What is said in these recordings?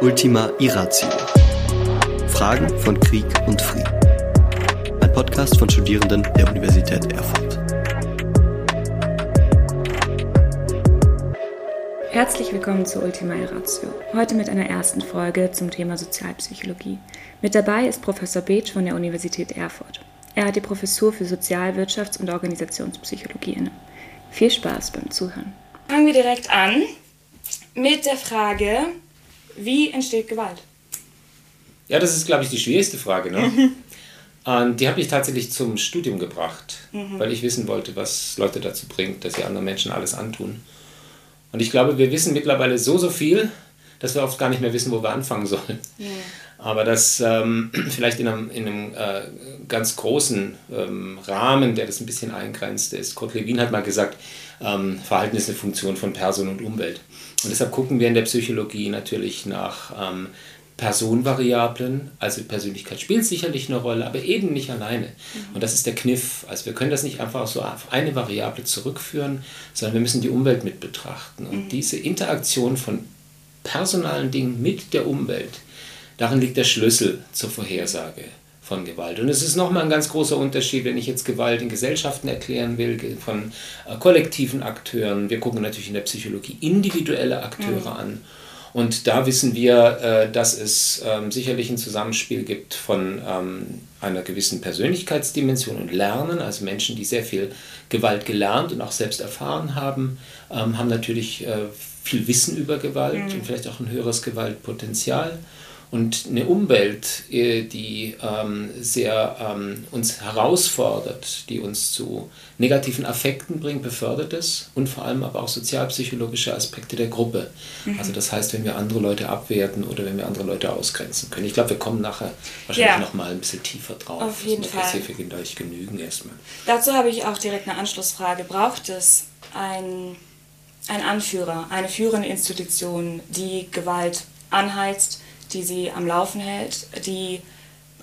Ultima Irratio. Fragen von Krieg und Frieden. Ein Podcast von Studierenden der Universität Erfurt. Herzlich willkommen zu Ultima Irratio. Heute mit einer ersten Folge zum Thema Sozialpsychologie. Mit dabei ist Professor Beetsch von der Universität Erfurt. Er hat die Professur für Sozialwirtschafts- und Organisationspsychologie inne. Viel Spaß beim Zuhören. Fangen wir direkt an mit der Frage, wie entsteht Gewalt? Ja, das ist, glaube ich, die schwierigste Frage. Ne? Und die habe ich tatsächlich zum Studium gebracht, mhm. weil ich wissen wollte, was Leute dazu bringt, dass sie anderen Menschen alles antun. Und ich glaube, wir wissen mittlerweile so, so viel, dass wir oft gar nicht mehr wissen, wo wir anfangen sollen. Ja. Aber das ähm, vielleicht in einem, in einem äh, ganz großen ähm, Rahmen, der das ein bisschen eingrenzt ist. Kurt Lewin hat mal gesagt, ähm, Verhalten ist eine Funktion von Person und Umwelt. Und deshalb gucken wir in der Psychologie natürlich nach ähm, Personenvariablen, also Persönlichkeit spielt sicherlich eine Rolle, aber eben nicht alleine. Mhm. Und das ist der Kniff. Also wir können das nicht einfach so auf eine Variable zurückführen, sondern wir müssen die Umwelt mit betrachten. Und mhm. diese Interaktion von personalen Dingen mit der Umwelt, darin liegt der Schlüssel zur Vorhersage von Gewalt. Und es ist nochmal ein ganz großer Unterschied, wenn ich jetzt Gewalt in Gesellschaften erklären will, von äh, kollektiven Akteuren. Wir gucken natürlich in der Psychologie individuelle Akteure mhm. an. Und da wissen wir, äh, dass es ähm, sicherlich ein Zusammenspiel gibt von ähm, einer gewissen Persönlichkeitsdimension und Lernen. Also Menschen, die sehr viel Gewalt gelernt und auch selbst erfahren haben, ähm, haben natürlich äh, viel Wissen über Gewalt mhm. und vielleicht auch ein höheres Gewaltpotenzial. Und eine Umwelt, äh, die ähm, sehr ähm, uns herausfordert, die uns zu negativen Affekten bringt, befördert es und vor allem aber auch sozialpsychologische Aspekte der Gruppe. Mhm. Also das heißt, wenn wir andere Leute abwerten oder wenn wir andere Leute ausgrenzen können. Ich glaube, wir kommen nachher wahrscheinlich ja. noch mal ein bisschen tiefer drauf. Auf jeden das Fall. Spezifik euch genügen erstmal. Dazu habe ich auch direkt eine Anschlussfrage. Braucht es ein, ein Anführer, eine führende Institution, die Gewalt anheizt, die sie am Laufen hält, die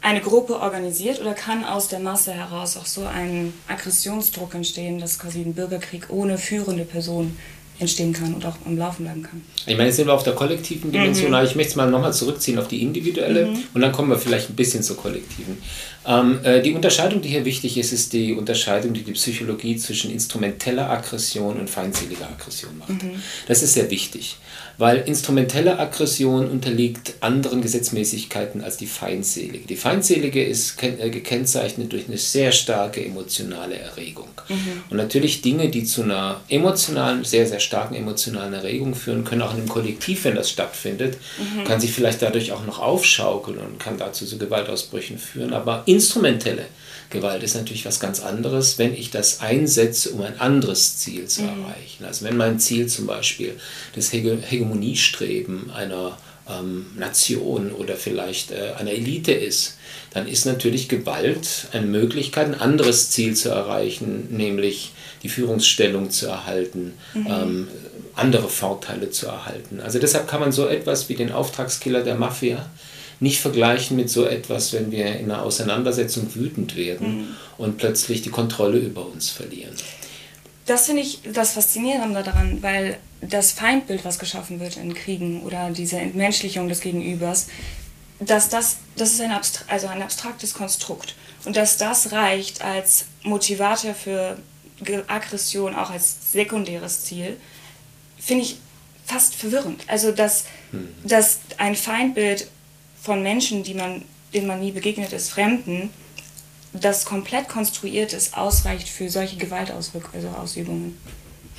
eine Gruppe organisiert oder kann aus der Masse heraus auch so ein Aggressionsdruck entstehen, dass quasi ein Bürgerkrieg ohne führende Person entstehen kann und auch am Laufen bleiben kann. Ich meine, jetzt sind wir auf der kollektiven Dimension, mhm. aber ich möchte es mal nochmal zurückziehen auf die individuelle mhm. und dann kommen wir vielleicht ein bisschen zur kollektiven. Ähm, äh, die Unterscheidung, die hier wichtig ist, ist die Unterscheidung, die die Psychologie zwischen instrumenteller Aggression und feindseliger Aggression macht. Mhm. Das ist sehr wichtig weil instrumentelle Aggression unterliegt anderen Gesetzmäßigkeiten als die feindselige. Die feindselige ist äh, gekennzeichnet durch eine sehr starke emotionale Erregung. Mhm. Und natürlich Dinge, die zu einer emotionalen, sehr, sehr starken emotionalen Erregung führen, können auch in einem Kollektiv, wenn das stattfindet, mhm. kann sich vielleicht dadurch auch noch aufschaukeln und kann dazu zu Gewaltausbrüchen führen. Aber instrumentelle Gewalt ist natürlich was ganz anderes, wenn ich das einsetze, um ein anderes Ziel zu mhm. erreichen. Also wenn mein Ziel zum Beispiel das Hegemoniestreben einer ähm, Nation oder vielleicht äh, einer Elite ist, dann ist natürlich Gewalt eine Möglichkeit, ein anderes Ziel zu erreichen, nämlich die Führungsstellung zu erhalten, mhm. ähm, andere Vorteile zu erhalten. Also deshalb kann man so etwas wie den Auftragskiller der Mafia nicht vergleichen mit so etwas, wenn wir in einer Auseinandersetzung wütend werden mhm. und plötzlich die Kontrolle über uns verlieren. Das finde ich das Faszinierende daran, weil das Feindbild, was geschaffen wird in Kriegen oder diese Entmenschlichung des Gegenübers, dass das, das ist ein, Abstra also ein abstraktes Konstrukt. Und dass das reicht als Motivator für Aggression, auch als sekundäres Ziel, finde ich fast verwirrend. Also, dass, hm. dass ein Feindbild von Menschen, die man, denen man nie begegnet ist, Fremden, das komplett konstruiert ist, ausreicht für solche Gewaltausübungen.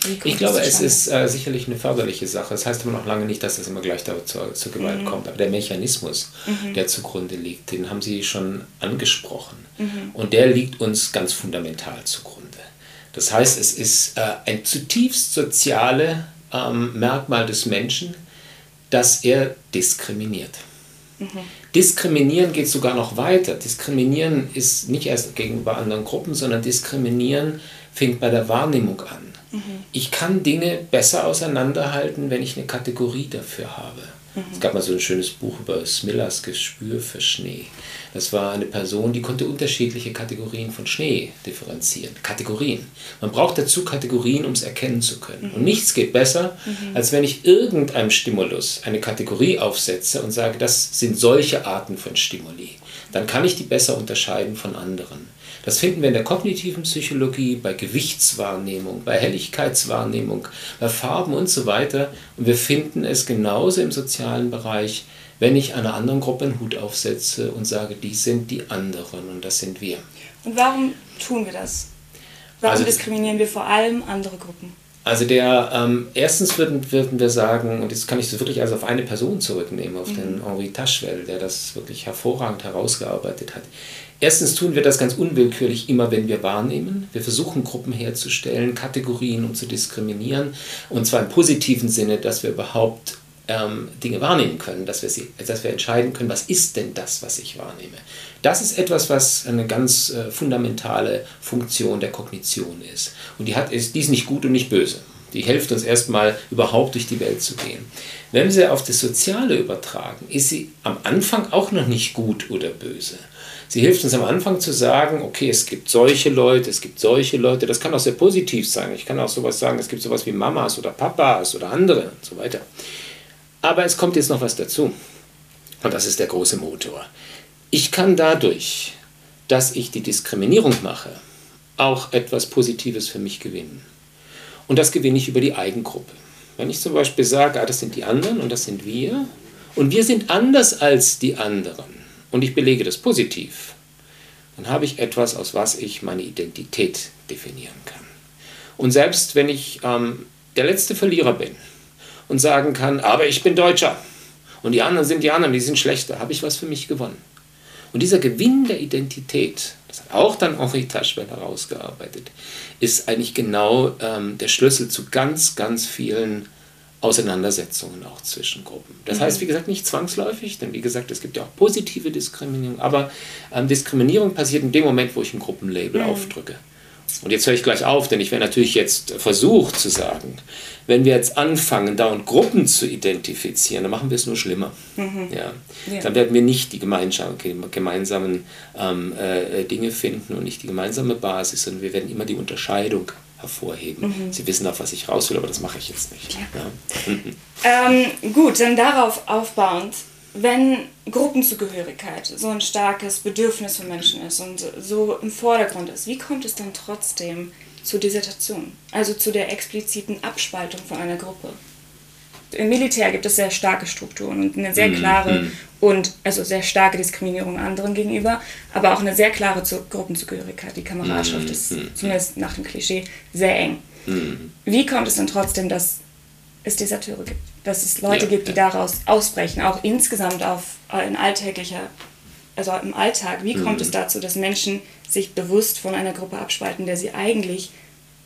Also ich glaube, es ist äh, sicherlich eine förderliche Sache. Das heißt aber noch lange nicht, dass es immer gleich da zur, zur Gewalt mhm. kommt. Aber der Mechanismus, mhm. der zugrunde liegt, den haben Sie schon angesprochen. Mhm. Und der liegt uns ganz fundamental zugrunde. Das heißt, es ist äh, ein zutiefst soziales ähm, Merkmal des Menschen, dass er diskriminiert. Diskriminieren geht sogar noch weiter. Diskriminieren ist nicht erst gegenüber anderen Gruppen, sondern Diskriminieren fängt bei der Wahrnehmung an. Mhm. Ich kann Dinge besser auseinanderhalten, wenn ich eine Kategorie dafür habe. Mhm. Es gab mal so ein schönes Buch über Smillers Gespür für Schnee. Das war eine Person, die konnte unterschiedliche Kategorien von Schnee differenzieren. Kategorien. Man braucht dazu Kategorien, um es erkennen zu können. Mhm. Und nichts geht besser, mhm. als wenn ich irgendeinem Stimulus eine Kategorie aufsetze und sage, das sind solche Arten von Stimuli. Dann kann ich die besser unterscheiden von anderen. Das finden wir in der kognitiven Psychologie, bei Gewichtswahrnehmung, bei Helligkeitswahrnehmung, bei Farben und so weiter. Und wir finden es genauso im sozialen Bereich, wenn ich einer anderen Gruppe einen Hut aufsetze und sage, die sind die anderen und das sind wir. Und warum tun wir das? Warum also, diskriminieren wir vor allem andere Gruppen? Also der, ähm, erstens würden, würden wir sagen, und jetzt kann ich es wirklich also auf eine Person zurücknehmen, auf mhm. den Henri Taschwell, der das wirklich hervorragend herausgearbeitet hat. Erstens tun wir das ganz unwillkürlich immer, wenn wir wahrnehmen. Wir versuchen Gruppen herzustellen, Kategorien, um zu diskriminieren. Und zwar im positiven Sinne, dass wir überhaupt ähm, Dinge wahrnehmen können, dass wir, sie, dass wir entscheiden können, was ist denn das, was ich wahrnehme. Das ist etwas, was eine ganz äh, fundamentale Funktion der Kognition ist. Und die, hat, ist, die ist nicht gut und nicht böse. Die hilft uns erstmal überhaupt durch die Welt zu gehen. Wenn wir sie auf das Soziale übertragen, ist sie am Anfang auch noch nicht gut oder böse. Sie hilft uns am Anfang zu sagen, okay, es gibt solche Leute, es gibt solche Leute. Das kann auch sehr positiv sein. Ich kann auch sowas sagen, es gibt sowas wie Mamas oder Papas oder andere und so weiter. Aber es kommt jetzt noch was dazu. Und das ist der große Motor. Ich kann dadurch, dass ich die Diskriminierung mache, auch etwas Positives für mich gewinnen. Und das gewinne ich über die Eigengruppe. Wenn ich zum Beispiel sage, ah, das sind die anderen und das sind wir, und wir sind anders als die anderen, und ich belege das positiv, dann habe ich etwas, aus was ich meine Identität definieren kann. Und selbst wenn ich ähm, der letzte Verlierer bin und sagen kann, aber ich bin Deutscher und die anderen sind die anderen, die sind schlechter, habe ich was für mich gewonnen. Und dieser Gewinn der Identität, das hat auch dann Henri Taschwell herausgearbeitet, ist eigentlich genau ähm, der Schlüssel zu ganz, ganz vielen Auseinandersetzungen auch zwischen Gruppen. Das mhm. heißt, wie gesagt, nicht zwangsläufig, denn wie gesagt, es gibt ja auch positive Diskriminierung, aber ähm, Diskriminierung passiert in dem Moment, wo ich ein Gruppenlabel mhm. aufdrücke. Und jetzt höre ich gleich auf, denn ich werde natürlich jetzt versucht zu sagen, wenn wir jetzt anfangen, dauernd Gruppen zu identifizieren, dann machen wir es nur schlimmer. Mhm. Ja. ja. Dann werden wir nicht die gemeinsamen ähm, äh, Dinge finden und nicht die gemeinsame Basis, sondern wir werden immer die Unterscheidung hervorheben. Mhm. Sie wissen auch, was ich raus will, aber das mache ich jetzt nicht. Ja. Ja. ähm, gut, dann darauf aufbauend, wenn Gruppenzugehörigkeit so ein starkes Bedürfnis für Menschen ist und so im Vordergrund ist, wie kommt es dann trotzdem zur Dissertation, also zu der expliziten Abspaltung von einer Gruppe? Im Militär gibt es sehr starke Strukturen und eine sehr mhm, klare mhm. und also sehr starke Diskriminierung anderen gegenüber, aber auch eine sehr klare Gruppenzugehörigkeit. Die Kameradschaft ist mhm, zumindest nach dem Klischee sehr eng. Wie kommt es dann trotzdem, dass es Deserteure gibt, dass es Leute ja, gibt, die ja. daraus ausbrechen, auch insgesamt auf äh, in alltäglicher, also im Alltag. Wie kommt es dazu, dass Menschen sich bewusst von einer Gruppe abspalten, der sie eigentlich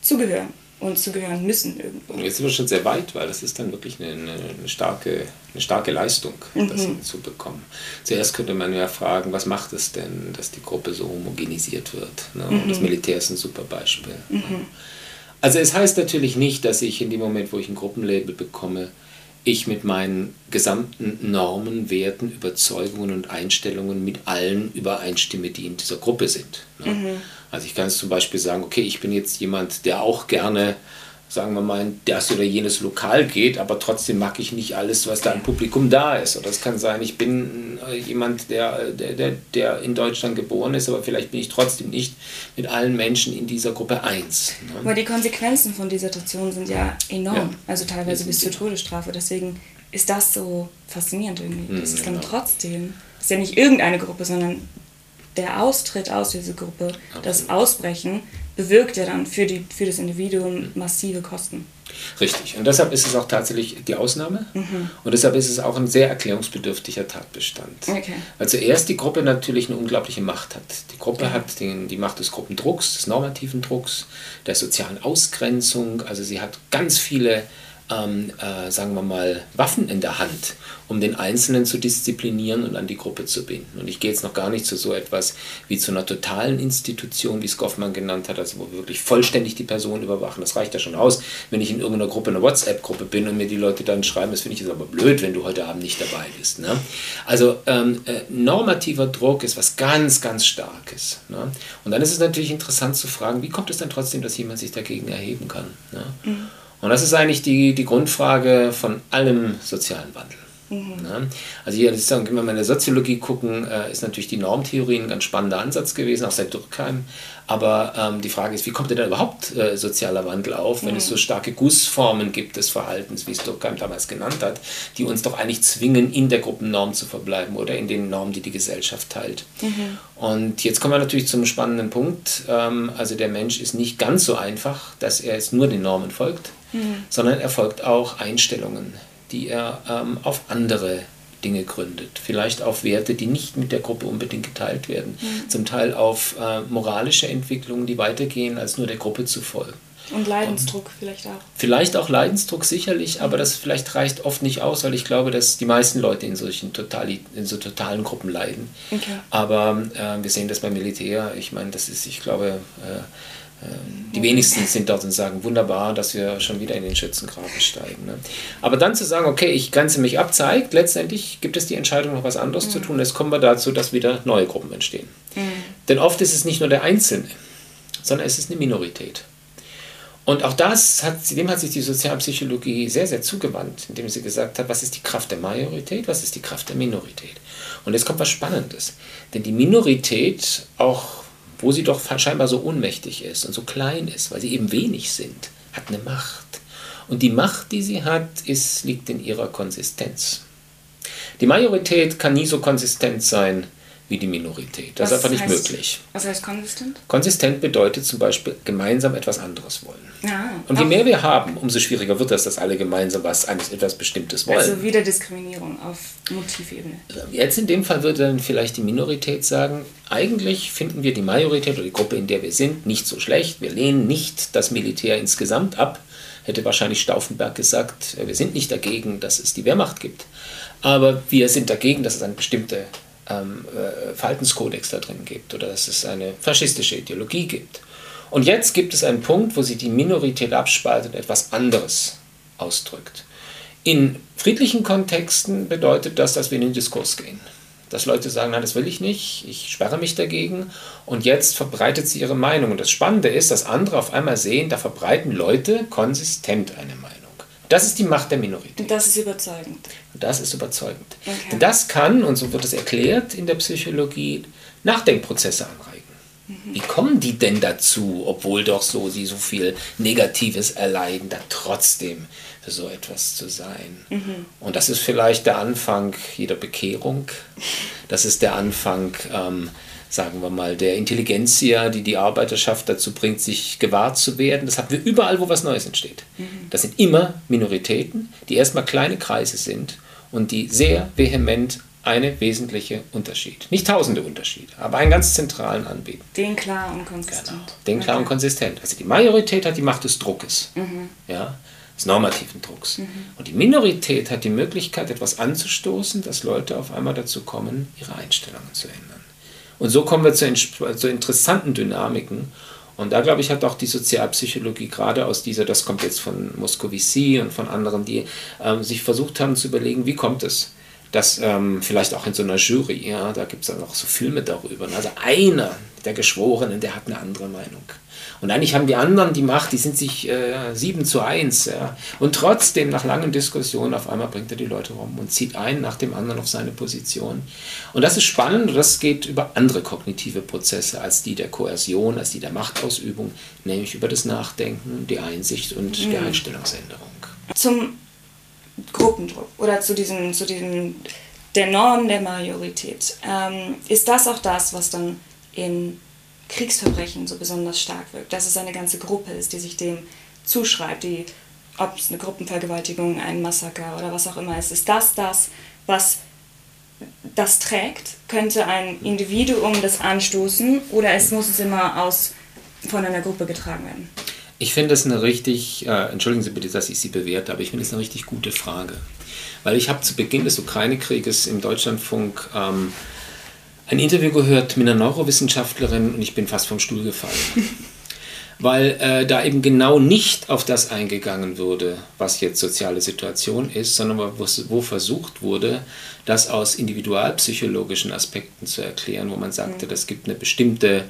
zugehören? und zugehören müssen irgendwo. Jetzt sind wir schon sehr weit, weil das ist dann wirklich eine, eine, starke, eine starke Leistung, mhm. das hinzubekommen. Zuerst könnte man ja fragen, was macht es denn, dass die Gruppe so homogenisiert wird? Ne? Mhm. Und das Militär ist ein super Beispiel. Mhm. Also es heißt natürlich nicht, dass ich in dem Moment, wo ich ein Gruppenlabel bekomme, ich mit meinen gesamten Normen, Werten, Überzeugungen und Einstellungen mit allen übereinstimme, die in dieser Gruppe sind. Ne? Mhm. Also ich kann zum Beispiel sagen, okay, ich bin jetzt jemand, der auch gerne, sagen wir mal, in das oder jenes Lokal geht, aber trotzdem mag ich nicht alles, was da im Publikum da ist. Oder es kann sein, ich bin äh, jemand, der, der, der, in Deutschland geboren ist, aber vielleicht bin ich trotzdem nicht mit allen Menschen in dieser Gruppe eins. Ne? Aber die Konsequenzen von dieser Situation sind ja enorm, ja. also teilweise bis zur Todesstrafe. Deswegen ist das so faszinierend irgendwie. Das mhm, ist dann genau. trotzdem, das ist ja nicht irgendeine Gruppe, sondern der Austritt aus dieser Gruppe, Absolut. das Ausbrechen, bewirkt ja dann für, die, für das Individuum massive Kosten. Richtig. Und deshalb ist es auch tatsächlich die Ausnahme. Mhm. Und deshalb ist es auch ein sehr erklärungsbedürftiger Tatbestand. Okay. Weil zuerst die Gruppe natürlich eine unglaubliche Macht hat. Die Gruppe ja. hat den, die Macht des Gruppendrucks, des normativen Drucks, der sozialen Ausgrenzung. Also sie hat ganz viele ähm, äh, sagen wir mal, Waffen in der Hand, um den Einzelnen zu disziplinieren und an die Gruppe zu binden. Und ich gehe jetzt noch gar nicht zu so etwas wie zu einer totalen Institution, wie es Goffman genannt hat, also wo wir wirklich vollständig die Person überwachen. Das reicht ja schon aus, wenn ich in irgendeiner Gruppe, einer WhatsApp-Gruppe bin und mir die Leute dann schreiben, das finde ich jetzt aber blöd, wenn du heute Abend nicht dabei bist. Ne? Also ähm, äh, normativer Druck ist was ganz, ganz Starkes. Ne? Und dann ist es natürlich interessant zu fragen, wie kommt es dann trotzdem, dass jemand sich dagegen erheben kann? Ne? Mhm. Und das ist eigentlich die, die Grundfrage von allem sozialen Wandel. Mhm. Ne? Also hier, wenn wir mal in der Soziologie gucken, äh, ist natürlich die Normtheorie ein ganz spannender Ansatz gewesen, auch seit Durkheim. Aber ähm, die Frage ist, wie kommt denn da überhaupt äh, sozialer Wandel auf, wenn mhm. es so starke Gussformen gibt des Verhaltens, wie es Durkheim damals genannt hat, die uns doch eigentlich zwingen, in der Gruppennorm zu verbleiben oder in den Normen, die die Gesellschaft teilt. Mhm. Und jetzt kommen wir natürlich zum spannenden Punkt. Ähm, also der Mensch ist nicht ganz so einfach, dass er jetzt nur den Normen folgt, mhm. sondern er folgt auch Einstellungen die er ähm, auf andere Dinge gründet. Vielleicht auf Werte, die nicht mit der Gruppe unbedingt geteilt werden. Mhm. Zum Teil auf äh, moralische Entwicklungen, die weitergehen, als nur der Gruppe zu folgen. Und Leidensdruck Und vielleicht auch. Vielleicht auch Leidensdruck sicherlich, aber das vielleicht reicht oft nicht aus, weil ich glaube, dass die meisten Leute in solchen totali in so totalen Gruppen leiden. Okay. Aber äh, wir sehen das beim Militär. Ich meine, das ist, ich glaube, äh, die wenigsten sind dort und sagen, wunderbar, dass wir schon wieder in den Schützengraben steigen. Ne? Aber dann zu sagen, okay, ich grenze mich ab, zeigt, letztendlich gibt es die Entscheidung, noch was anderes mhm. zu tun. Jetzt kommen wir dazu, dass wieder neue Gruppen entstehen. Mhm. Denn oft ist es nicht nur der Einzelne, sondern es ist eine Minorität. Und auch das hat, dem hat sich die Sozialpsychologie sehr, sehr zugewandt, indem sie gesagt hat, was ist die Kraft der Majorität, was ist die Kraft der Minorität. Und jetzt kommt was Spannendes. Denn die Minorität, auch wo sie doch scheinbar so ohnmächtig ist und so klein ist, weil sie eben wenig sind, hat eine Macht. Und die Macht, die sie hat, ist, liegt in ihrer Konsistenz. Die Majorität kann nie so konsistent sein wie die Minorität. Das was ist einfach nicht heißt, möglich. Was heißt konsistent? Konsistent bedeutet zum Beispiel gemeinsam etwas anderes wollen. Ja, und je mehr wir haben, umso schwieriger wird das, dass alle gemeinsam was eines etwas Bestimmtes wollen. Also wieder Diskriminierung auf Motivebene. Jetzt in dem Fall würde dann vielleicht die Minorität sagen, eigentlich finden wir die Majorität oder die Gruppe, in der wir sind, nicht so schlecht. Wir lehnen nicht das Militär insgesamt ab. Hätte wahrscheinlich Stauffenberg gesagt, wir sind nicht dagegen, dass es die Wehrmacht gibt. Aber wir sind dagegen, dass es eine bestimmte ähm, äh, Verhaltenskodex da drin gibt oder dass es eine faschistische Ideologie gibt. Und jetzt gibt es einen Punkt, wo sich die Minorität abspaltet und etwas anderes ausdrückt. In friedlichen Kontexten bedeutet das, dass wir in den Diskurs gehen. Dass Leute sagen, nein, das will ich nicht, ich sperre mich dagegen und jetzt verbreitet sie ihre Meinung. Und das Spannende ist, dass andere auf einmal sehen, da verbreiten Leute konsistent eine Meinung. Das ist die Macht der Minorität. Das ist überzeugend. Das ist überzeugend. Okay. Denn das kann, und so wird es erklärt in der Psychologie, Nachdenkprozesse anregen. Mhm. Wie kommen die denn dazu, obwohl doch so sie so viel Negatives erleiden, da trotzdem für so etwas zu sein? Mhm. Und das ist vielleicht der Anfang jeder Bekehrung. Das ist der Anfang ähm, sagen wir mal, der Intelligenzia, die die Arbeiterschaft dazu bringt, sich gewahrt zu werden. Das haben wir überall, wo was Neues entsteht. Mhm. Das sind immer Minoritäten, die erstmal kleine Kreise sind und die sehr vehement eine wesentliche Unterschied. Nicht tausende Unterschiede, aber einen ganz zentralen anbieten. Den klar und konsistent. Genau. Den klar okay. und konsistent. Also die Majorität hat die Macht des Druckes. Mhm. Ja, des normativen Drucks. Mhm. Und die Minorität hat die Möglichkeit, etwas anzustoßen, dass Leute auf einmal dazu kommen, ihre Einstellungen zu ändern. Und so kommen wir zu, zu interessanten Dynamiken. Und da, glaube ich, hat auch die Sozialpsychologie gerade aus dieser, das kommt jetzt von Moscovici und von anderen, die ähm, sich versucht haben zu überlegen, wie kommt es, dass ähm, vielleicht auch in so einer Jury, ja, da gibt es dann auch so Filme darüber. Also einer der Geschworenen, der hat eine andere Meinung. Und eigentlich haben die anderen die Macht, die sind sich äh, 7 zu 1. Ja. Und trotzdem, nach langen Diskussionen, auf einmal bringt er die Leute rum und zieht einen nach dem anderen auf seine Position. Und das ist spannend und das geht über andere kognitive Prozesse als die der Koersion, als die der Machtausübung, nämlich über das Nachdenken, die Einsicht und mhm. die Einstellungsänderung. Zum Gruppendruck oder zu diesem, zu diesem der Norm der Majorität. Ähm, ist das auch das, was dann in Kriegsverbrechen so besonders stark wirkt, dass es eine ganze Gruppe ist, die sich dem zuschreibt, die, ob es eine Gruppenvergewaltigung, ein Massaker oder was auch immer ist, ist das das, was das trägt? Könnte ein Individuum das anstoßen oder es muss es immer aus, von einer Gruppe getragen werden? Ich finde das eine richtig, äh, entschuldigen Sie bitte, dass ich Sie bewerte, aber ich finde das eine richtig gute Frage. Weil ich habe zu Beginn des Ukraine-Krieges im Deutschlandfunk ähm, ein Interview gehört mit einer Neurowissenschaftlerin und ich bin fast vom Stuhl gefallen. Weil äh, da eben genau nicht auf das eingegangen wurde, was jetzt soziale Situation ist, sondern wo, wo versucht wurde, das aus individualpsychologischen Aspekten zu erklären, wo man sagte, mhm. das gibt eine bestimmte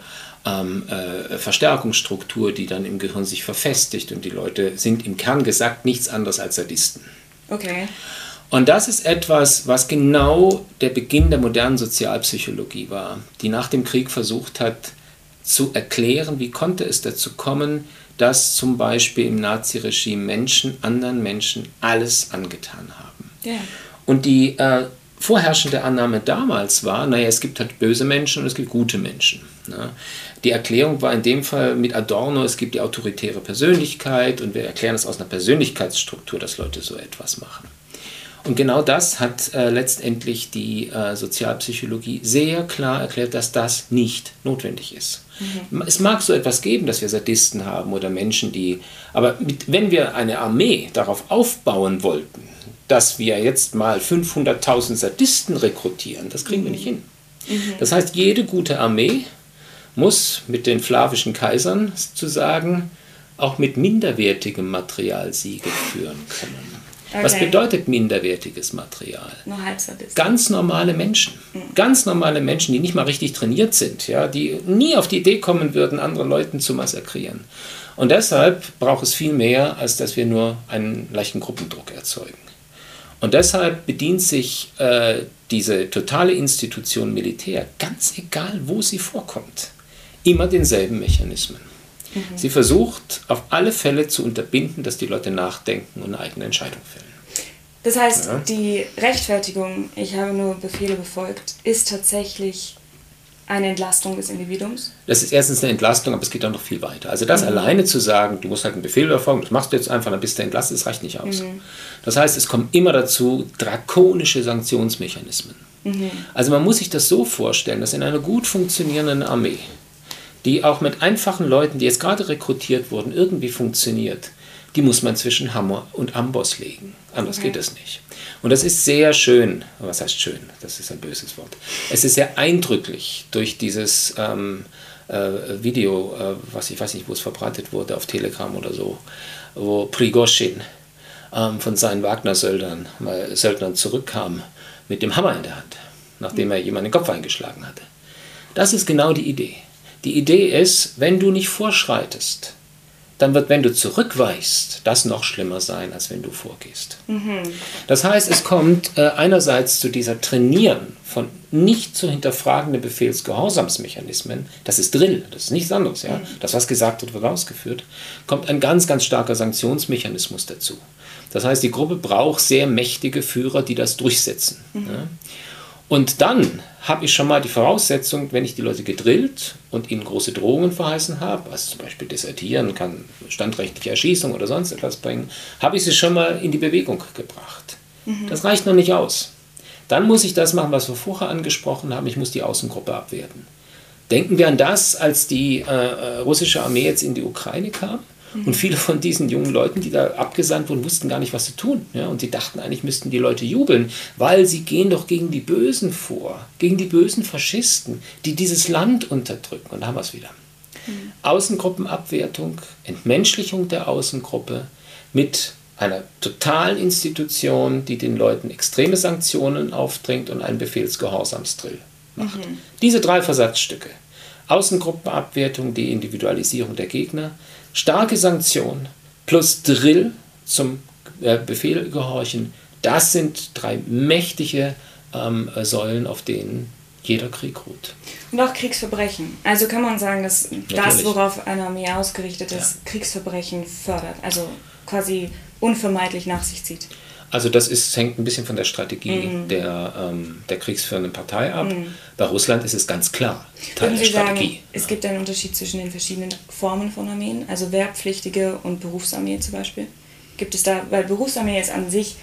ähm, äh, Verstärkungsstruktur, die dann im Gehirn sich verfestigt und die Leute sind im Kern gesagt nichts anderes als Sadisten. Okay. Und das ist etwas, was genau der Beginn der modernen Sozialpsychologie war, die nach dem Krieg versucht hat zu erklären, wie konnte es dazu kommen, dass zum Beispiel im Naziregime Menschen anderen Menschen alles angetan haben. Yeah. Und die äh, vorherrschende Annahme damals war, naja, es gibt halt böse Menschen und es gibt gute Menschen. Ne? Die Erklärung war in dem Fall mit Adorno, es gibt die autoritäre Persönlichkeit und wir erklären es aus einer Persönlichkeitsstruktur, dass Leute so etwas machen. Und genau das hat äh, letztendlich die äh, Sozialpsychologie sehr klar erklärt, dass das nicht notwendig ist. Mhm. Es mag so etwas geben, dass wir Sadisten haben oder Menschen, die. Aber mit, wenn wir eine Armee darauf aufbauen wollten, dass wir jetzt mal 500.000 Sadisten rekrutieren, das kriegen mhm. wir nicht hin. Mhm. Das heißt, jede gute Armee muss mit den flavischen Kaisern zu sagen, auch mit minderwertigem Material Siege führen können. Okay. Was bedeutet minderwertiges Material? Nur Halbsadisten. Ganz normale Menschen. Mhm. Ganz normale Menschen, die nicht mal richtig trainiert sind, ja, die nie auf die Idee kommen würden, andere Leute zu massakrieren. Und deshalb braucht es viel mehr, als dass wir nur einen leichten Gruppendruck erzeugen. Und deshalb bedient sich äh, diese totale Institution Militär, ganz egal wo sie vorkommt, immer denselben Mechanismen. Mhm. Sie versucht auf alle Fälle zu unterbinden, dass die Leute nachdenken und eine eigene Entscheidung fällen. Das heißt, ja. die Rechtfertigung, ich habe nur Befehle befolgt, ist tatsächlich eine Entlastung des Individuums? Das ist erstens eine Entlastung, aber es geht auch noch viel weiter. Also das mhm. alleine zu sagen, du musst halt einen Befehl befolgen, das machst du jetzt einfach, dann bist du entlastet, das reicht nicht aus. Mhm. Das heißt, es kommen immer dazu drakonische Sanktionsmechanismen. Mhm. Also man muss sich das so vorstellen, dass in einer gut funktionierenden Armee, die auch mit einfachen Leuten, die jetzt gerade rekrutiert wurden, irgendwie funktioniert, die muss man zwischen Hammer und Amboss legen. Anders okay. geht es nicht. Und das ist sehr schön, was heißt schön? Das ist ein böses Wort. Es ist sehr eindrücklich durch dieses ähm, äh, Video, äh, was ich weiß nicht, wo es verbreitet wurde, auf Telegram oder so, wo Prigoshin ähm, von seinen Wagner-Söldnern Söldnern zurückkam mit dem Hammer in der Hand, nachdem er jemanden den Kopf eingeschlagen hatte. Das ist genau die Idee. Die Idee ist, wenn du nicht vorschreitest, dann wird, wenn du zurückweichst, das noch schlimmer sein, als wenn du vorgehst. Mhm. Das heißt, es kommt äh, einerseits zu dieser Trainieren von nicht zu hinterfragenden Befehlsgehorsamsmechanismen, das ist Drill, das ist nichts anderes. Ja? Mhm. Das, was gesagt wird, wird ausgeführt, kommt ein ganz, ganz starker Sanktionsmechanismus dazu. Das heißt, die Gruppe braucht sehr mächtige Führer, die das durchsetzen. Mhm. Ja? Und dann habe ich schon mal die Voraussetzung, wenn ich die Leute gedrillt und ihnen große Drohungen verheißen habe, also zum Beispiel desertieren, kann standrechtliche Erschießung oder sonst etwas bringen, habe ich sie schon mal in die Bewegung gebracht. Mhm. Das reicht noch nicht aus. Dann muss ich das machen, was wir vorher angesprochen haben, ich muss die Außengruppe abwerten. Denken wir an das, als die äh, äh russische Armee jetzt in die Ukraine kam und viele von diesen jungen Leuten, die da abgesandt wurden, wussten gar nicht, was sie tun. Ja? Und sie dachten eigentlich, müssten die Leute jubeln, weil sie gehen doch gegen die Bösen vor, gegen die bösen Faschisten, die dieses Land unterdrücken. Und da haben wir es wieder. Mhm. Außengruppenabwertung, Entmenschlichung der Außengruppe mit einer totalen Institution, die den Leuten extreme Sanktionen aufdrängt und einen Befehlsgehorsamsdrill macht. Mhm. Diese drei Versatzstücke, Außengruppenabwertung, die Individualisierung der Gegner, starke Sanktionen plus Drill zum äh, Befehl gehorchen, das sind drei mächtige ähm, Säulen, auf denen jeder Krieg ruht. Und auch Kriegsverbrechen. Also kann man sagen, dass Natürlich. das, worauf eine Armee ausgerichtet ist, ja. Kriegsverbrechen fördert. Also quasi unvermeidlich nach sich zieht. Also das ist, hängt ein bisschen von der Strategie mhm. der, ähm, der kriegsführenden Partei ab. Mhm. Bei Russland ist es ganz klar Teil Würden Sie der Strategie. Sagen, es gibt einen Unterschied zwischen den verschiedenen Formen von Armeen, also Wehrpflichtige und Berufsarmee zum Beispiel? Gibt es da, weil Berufsarmee ist an sich,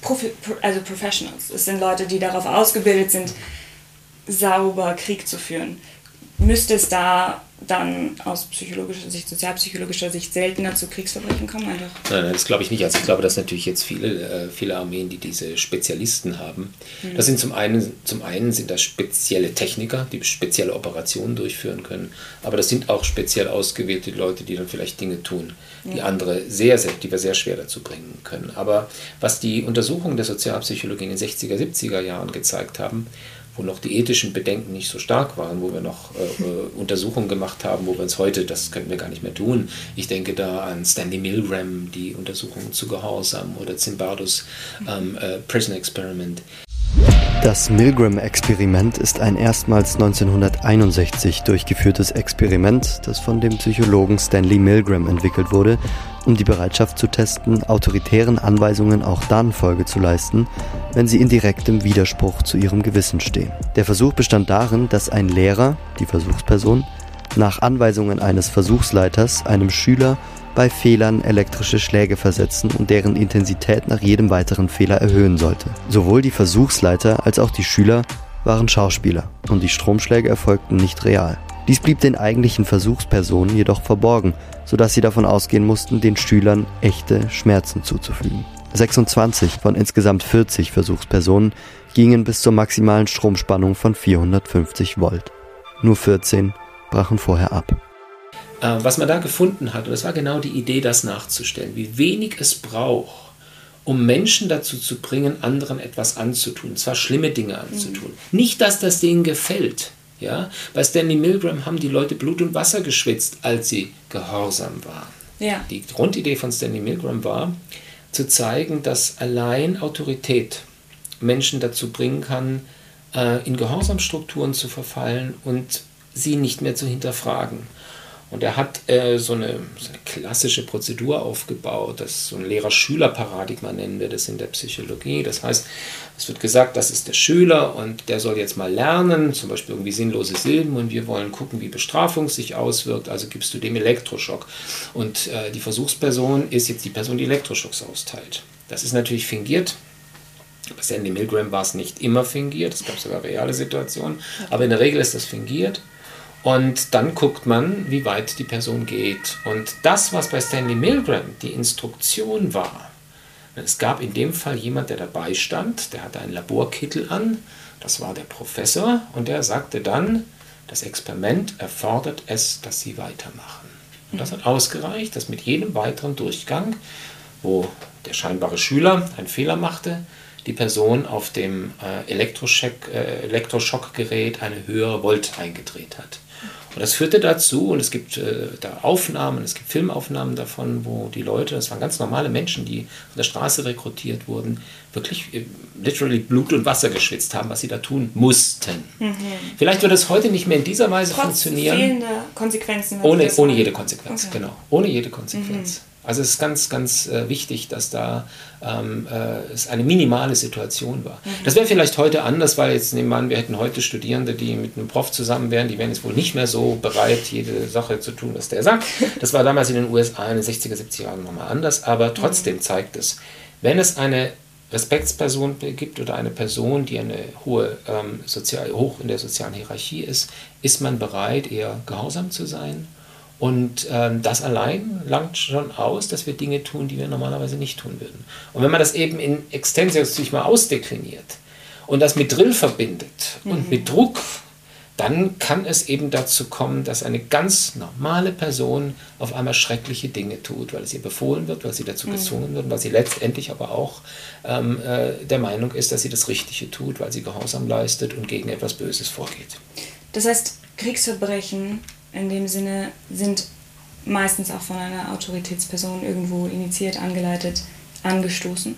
Profi, also Professionals, es sind Leute, die darauf ausgebildet sind, sauber Krieg zu führen. Müsste es da dann aus psychologischer Sicht, sozialpsychologischer Sicht seltener zu Kriegsverbrechen kommen? Einfach? Nein, nein, das glaube ich nicht. Also ich glaube, dass natürlich jetzt viele, äh, viele Armeen, die diese Spezialisten haben, mhm. das sind zum einen, zum einen sind das spezielle Techniker, die spezielle Operationen durchführen können, aber das sind auch speziell ausgewählte Leute, die dann vielleicht Dinge tun, die ja. andere sehr, sehr, die wir sehr schwer dazu bringen können. Aber was die Untersuchungen der Sozialpsychologie in den 60er, 70er Jahren gezeigt haben, wo noch die ethischen Bedenken nicht so stark waren, wo wir noch äh, äh, Untersuchungen gemacht haben, wo wir uns heute, das könnten wir gar nicht mehr tun. Ich denke da an Stanley Milgram, die Untersuchungen zu Gehorsam oder Zimbardos ähm, äh, Prison Experiment. Das Milgram-Experiment ist ein erstmals 1961 durchgeführtes Experiment, das von dem Psychologen Stanley Milgram entwickelt wurde, um die Bereitschaft zu testen, autoritären Anweisungen auch dann Folge zu leisten, wenn sie in direktem Widerspruch zu ihrem Gewissen stehen. Der Versuch bestand darin, dass ein Lehrer, die Versuchsperson, nach Anweisungen eines Versuchsleiters einem Schüler bei Fehlern elektrische Schläge versetzen und deren Intensität nach jedem weiteren Fehler erhöhen sollte. Sowohl die Versuchsleiter als auch die Schüler waren Schauspieler und die Stromschläge erfolgten nicht real. Dies blieb den eigentlichen Versuchspersonen jedoch verborgen, sodass sie davon ausgehen mussten, den Schülern echte Schmerzen zuzufügen. 26 von insgesamt 40 Versuchspersonen gingen bis zur maximalen Stromspannung von 450 Volt. Nur 14 brachen vorher ab. Äh, was man da gefunden hat, und das war genau die Idee, das nachzustellen, wie wenig es braucht, um Menschen dazu zu bringen, anderen etwas anzutun, zwar schlimme Dinge anzutun. Mhm. Nicht, dass das denen gefällt. Ja? Bei Stanley Milgram haben die Leute Blut und Wasser geschwitzt, als sie gehorsam waren. Ja. Die Grundidee von Stanley Milgram war, zu zeigen, dass allein Autorität Menschen dazu bringen kann, äh, in Gehorsamstrukturen zu verfallen und sie nicht mehr zu hinterfragen. Und er hat äh, so, eine, so, eine, klassische Prozedur aufgebaut, das so ein Lehrer-Schüler-Paradigma nennen wir das in der Psychologie. Das heißt, es wird gesagt, das ist der Schüler und der soll jetzt mal lernen, zum Beispiel irgendwie sinnlose Silben und wir wollen gucken, wie Bestrafung sich auswirkt, also gibst du dem Elektroschock. Und äh, die Versuchsperson ist jetzt die Person, die Elektroschocks austeilt. Das ist natürlich fingiert, bei Sandy Milgram war es nicht immer fingiert, es gab sogar reale Situationen, aber in der Regel ist das fingiert. Und dann guckt man, wie weit die Person geht. Und das, was bei Stanley Milgram die Instruktion war, es gab in dem Fall jemand, der dabei stand, der hatte einen Laborkittel an, das war der Professor, und der sagte dann, das Experiment erfordert es, dass Sie weitermachen. Und das hat ausgereicht, dass mit jedem weiteren Durchgang, wo der scheinbare Schüler einen Fehler machte, die Person auf dem äh, äh, Elektroschockgerät eine höhere Volt eingedreht hat. Und das führte dazu, und es gibt äh, da Aufnahmen, es gibt Filmaufnahmen davon, wo die Leute, das waren ganz normale Menschen, die von der Straße rekrutiert wurden, wirklich äh, literally Blut und Wasser geschwitzt haben, was sie da tun mussten. Mhm. Vielleicht würde es heute nicht mehr in dieser Weise Trotz funktionieren. Fehlende Konsequenzen. Ohne, ohne jede Konsequenz, okay. genau. Ohne jede Konsequenz. Mhm. Also es ist ganz, ganz äh, wichtig, dass da ähm, äh, es eine minimale Situation war. Mhm. Das wäre vielleicht heute anders, weil jetzt nehmen wir an, wir hätten heute Studierende, die mit einem Prof zusammen wären, die wären jetzt wohl nicht mehr so bereit, jede Sache zu tun, was der sagt. Das war damals in den USA in den 60er, 70er Jahren nochmal anders, aber trotzdem mhm. zeigt es, wenn es eine Respektsperson gibt oder eine Person, die eine hohe ähm, sozial, hoch in der sozialen Hierarchie ist, ist man bereit, eher gehorsam zu sein und ähm, das allein langt schon aus, dass wir Dinge tun, die wir normalerweise nicht tun würden. Und wenn man das eben in Extensios sich mal ausdekliniert und das mit Drill verbindet mhm. und mit Druck, dann kann es eben dazu kommen, dass eine ganz normale Person auf einmal schreckliche Dinge tut, weil es ihr befohlen wird, weil sie dazu mhm. gezwungen wird, weil sie letztendlich aber auch ähm, äh, der Meinung ist, dass sie das Richtige tut, weil sie Gehorsam leistet und gegen etwas Böses vorgeht. Das heißt, Kriegsverbrechen in dem Sinne sind meistens auch von einer Autoritätsperson irgendwo initiiert, angeleitet, angestoßen.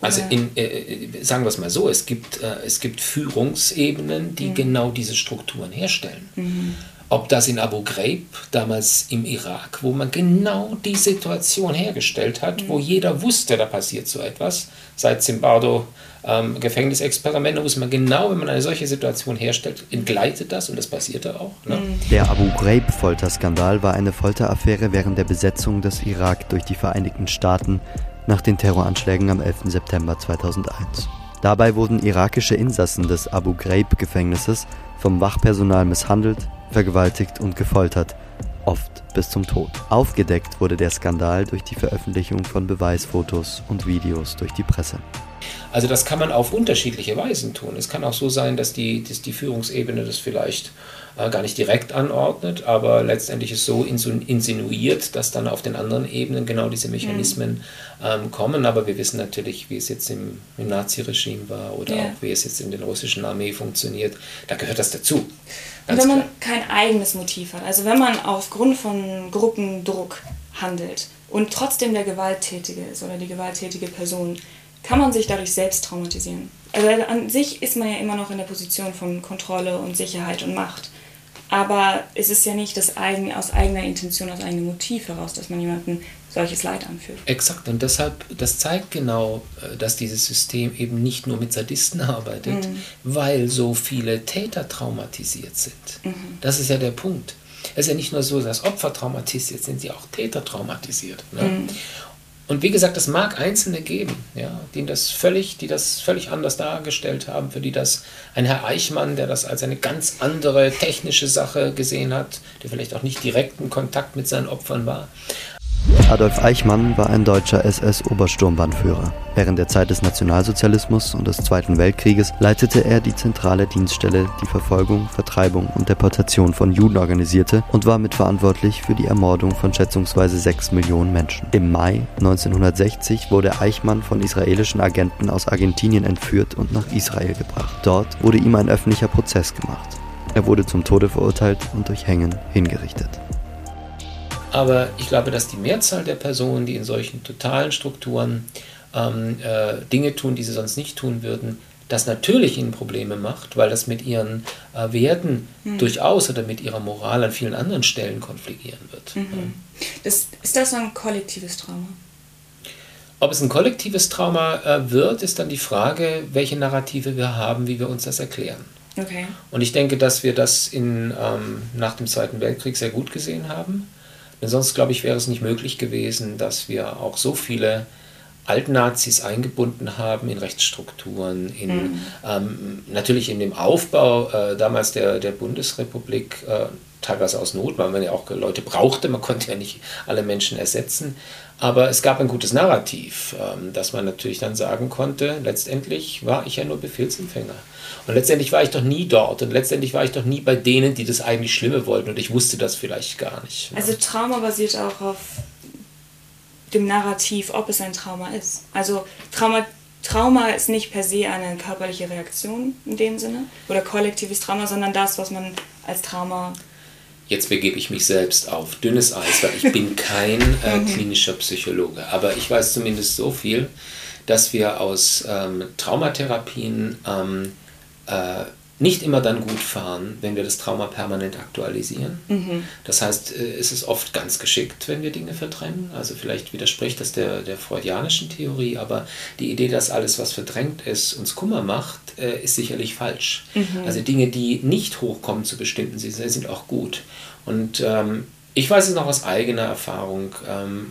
Also in, äh, äh, sagen wir es mal so, es gibt, äh, es gibt Führungsebenen, die mhm. genau diese Strukturen herstellen. Mhm. Ob das in Abu Ghraib, damals im Irak, wo man genau die Situation hergestellt hat, mhm. wo jeder wusste, da passiert so etwas, seit Zimbardo ähm, Gefängnisexperimente muss man genau, wenn man eine solche Situation herstellt, entgleitet das und das passierte auch. Ne? Mhm. Der Abu Ghraib-Folterskandal war eine Folteraffäre während der Besetzung des Irak durch die Vereinigten Staaten nach den Terroranschlägen am 11. September 2001. Dabei wurden irakische Insassen des Abu Ghraib-Gefängnisses vom Wachpersonal misshandelt, vergewaltigt und gefoltert, oft bis zum Tod. Aufgedeckt wurde der Skandal durch die Veröffentlichung von Beweisfotos und Videos durch die Presse. Also das kann man auf unterschiedliche Weisen tun. Es kann auch so sein, dass die, dass die Führungsebene das vielleicht äh, gar nicht direkt anordnet, aber letztendlich ist so insinuiert, dass dann auf den anderen Ebenen genau diese Mechanismen ähm, kommen. Aber wir wissen natürlich, wie es jetzt im, im Naziregime war oder ja. auch wie es jetzt in der russischen Armee funktioniert. Da gehört das dazu. Und wenn man klar. kein eigenes Motiv hat, also wenn man aufgrund von Gruppendruck handelt und trotzdem der Gewalttätige ist oder die gewalttätige Person, kann man sich dadurch selbst traumatisieren. Also an sich ist man ja immer noch in der Position von Kontrolle und Sicherheit und Macht. Aber es ist ja nicht das eigen, aus eigener Intention, aus eigenem Motiv heraus, dass man jemanden solches Leid anführt. Exakt, und deshalb, das zeigt genau, äh, dass dieses System eben nicht nur mit Sadisten arbeitet, mhm. weil so viele Täter traumatisiert sind. Mhm. Das ist ja der Punkt. Es ist ja nicht nur so, dass Opfer traumatisiert sind, sie auch Täter traumatisiert. Ne? Mhm. Und wie gesagt, es mag Einzelne geben, ja, die das völlig, die das völlig anders dargestellt haben, für die das ein Herr Eichmann, der das als eine ganz andere technische Sache gesehen hat, der vielleicht auch nicht direkten Kontakt mit seinen Opfern war. Adolf Eichmann war ein deutscher SS-Obersturmbannführer. Während der Zeit des Nationalsozialismus und des Zweiten Weltkrieges leitete er die zentrale Dienststelle, die Verfolgung, Vertreibung und Deportation von Juden organisierte und war mitverantwortlich für die Ermordung von schätzungsweise sechs Millionen Menschen. Im Mai 1960 wurde Eichmann von israelischen Agenten aus Argentinien entführt und nach Israel gebracht. Dort wurde ihm ein öffentlicher Prozess gemacht. Er wurde zum Tode verurteilt und durch Hängen hingerichtet. Aber ich glaube, dass die Mehrzahl der Personen, die in solchen totalen Strukturen ähm, äh, Dinge tun, die sie sonst nicht tun würden, das natürlich ihnen Probleme macht, weil das mit ihren äh, Werten mhm. durchaus oder mit ihrer Moral an vielen anderen Stellen konfligieren wird. Mhm. Das, ist das ein kollektives Trauma? Ob es ein kollektives Trauma äh, wird, ist dann die Frage, welche Narrative wir haben, wie wir uns das erklären. Okay. Und ich denke, dass wir das in, ähm, nach dem Zweiten Weltkrieg sehr gut gesehen haben. Denn sonst, glaube ich, wäre es nicht möglich gewesen, dass wir auch so viele Altnazis eingebunden haben in Rechtsstrukturen, in, mhm. ähm, natürlich in dem Aufbau äh, damals der, der Bundesrepublik, äh, teilweise aus Not, weil man ja auch Leute brauchte, man konnte ja nicht alle Menschen ersetzen. Aber es gab ein gutes Narrativ, ähm, dass man natürlich dann sagen konnte, letztendlich war ich ja nur Befehlsempfänger. Und letztendlich war ich doch nie dort und letztendlich war ich doch nie bei denen, die das eigentlich Schlimme wollten und ich wusste das vielleicht gar nicht. Also Trauma basiert auch auf dem Narrativ, ob es ein Trauma ist. Also Trauma, Trauma ist nicht per se eine körperliche Reaktion in dem Sinne oder kollektives Trauma, sondern das, was man als Trauma jetzt begebe ich mich selbst auf dünnes Eis, weil ich bin kein äh, klinischer Psychologe. Aber ich weiß zumindest so viel, dass wir aus ähm, Traumatherapien ähm, äh, nicht immer dann gut fahren, wenn wir das Trauma permanent aktualisieren. Mhm. Das heißt, äh, es ist oft ganz geschickt, wenn wir Dinge verdrängen. Also vielleicht widerspricht das der, der freudianischen Theorie, aber die Idee, dass alles, was verdrängt ist, uns Kummer macht, äh, ist sicherlich falsch. Mhm. Also Dinge, die nicht hochkommen zu bestimmten Saison, sind auch gut. Und ähm, ich weiß es noch aus eigener Erfahrung, ähm,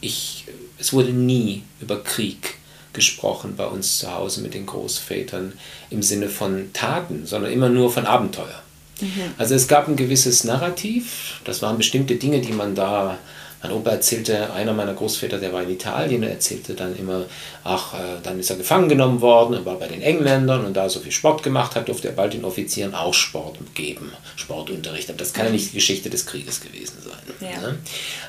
ich, es wurde nie über Krieg gesprochen bei uns zu Hause mit den Großvätern im Sinne von Taten, sondern immer nur von Abenteuer. Mhm. Also es gab ein gewisses Narrativ, das waren bestimmte Dinge, die man da mein Opa erzählte, einer meiner Großväter, der war in Italien, er erzählte dann immer, ach, äh, dann ist er gefangen genommen worden und war bei den Engländern und da er so viel Sport gemacht hat, durfte er bald den Offizieren auch Sport geben, Sportunterricht. Aber das kann ja nicht die Geschichte des Krieges gewesen sein. Ja. Ne?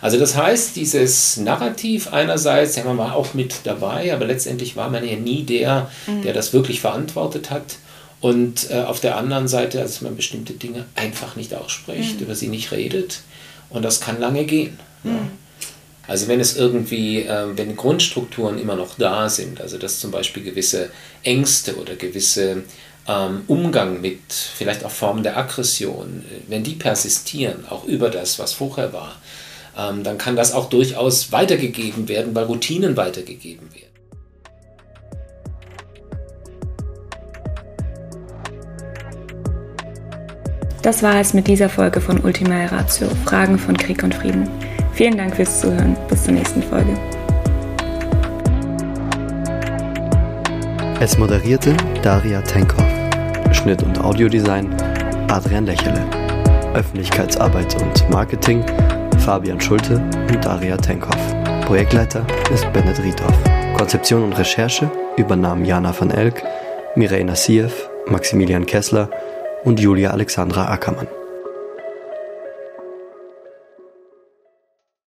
Also das heißt, dieses Narrativ einerseits, ja, man war auch mit dabei, aber letztendlich war man ja nie der, mhm. der das wirklich verantwortet hat. Und äh, auf der anderen Seite, dass man bestimmte Dinge einfach nicht ausspricht, mhm. über sie nicht redet. Und das kann lange gehen. Mhm. Also wenn es irgendwie, äh, wenn Grundstrukturen immer noch da sind, also dass zum Beispiel gewisse Ängste oder gewisse ähm, Umgang mit vielleicht auch Formen der Aggression, äh, wenn die persistieren, auch über das, was vorher war, ähm, dann kann das auch durchaus weitergegeben werden, weil Routinen weitergegeben werden. Das war es mit dieser Folge von Ultima Ratio, Fragen von Krieg und Frieden. Vielen Dank fürs Zuhören. Bis zur nächsten Folge. Es moderierte Daria Tenkhoff. Schnitt und Audiodesign Adrian Lächele. Öffentlichkeitsarbeit und Marketing Fabian Schulte und Daria Tenkhoff. Projektleiter ist Bennett Riedhoff. Konzeption und Recherche übernahmen Jana van Elk, Mireille Nassiev, Maximilian Kessler und Julia Alexandra Ackermann.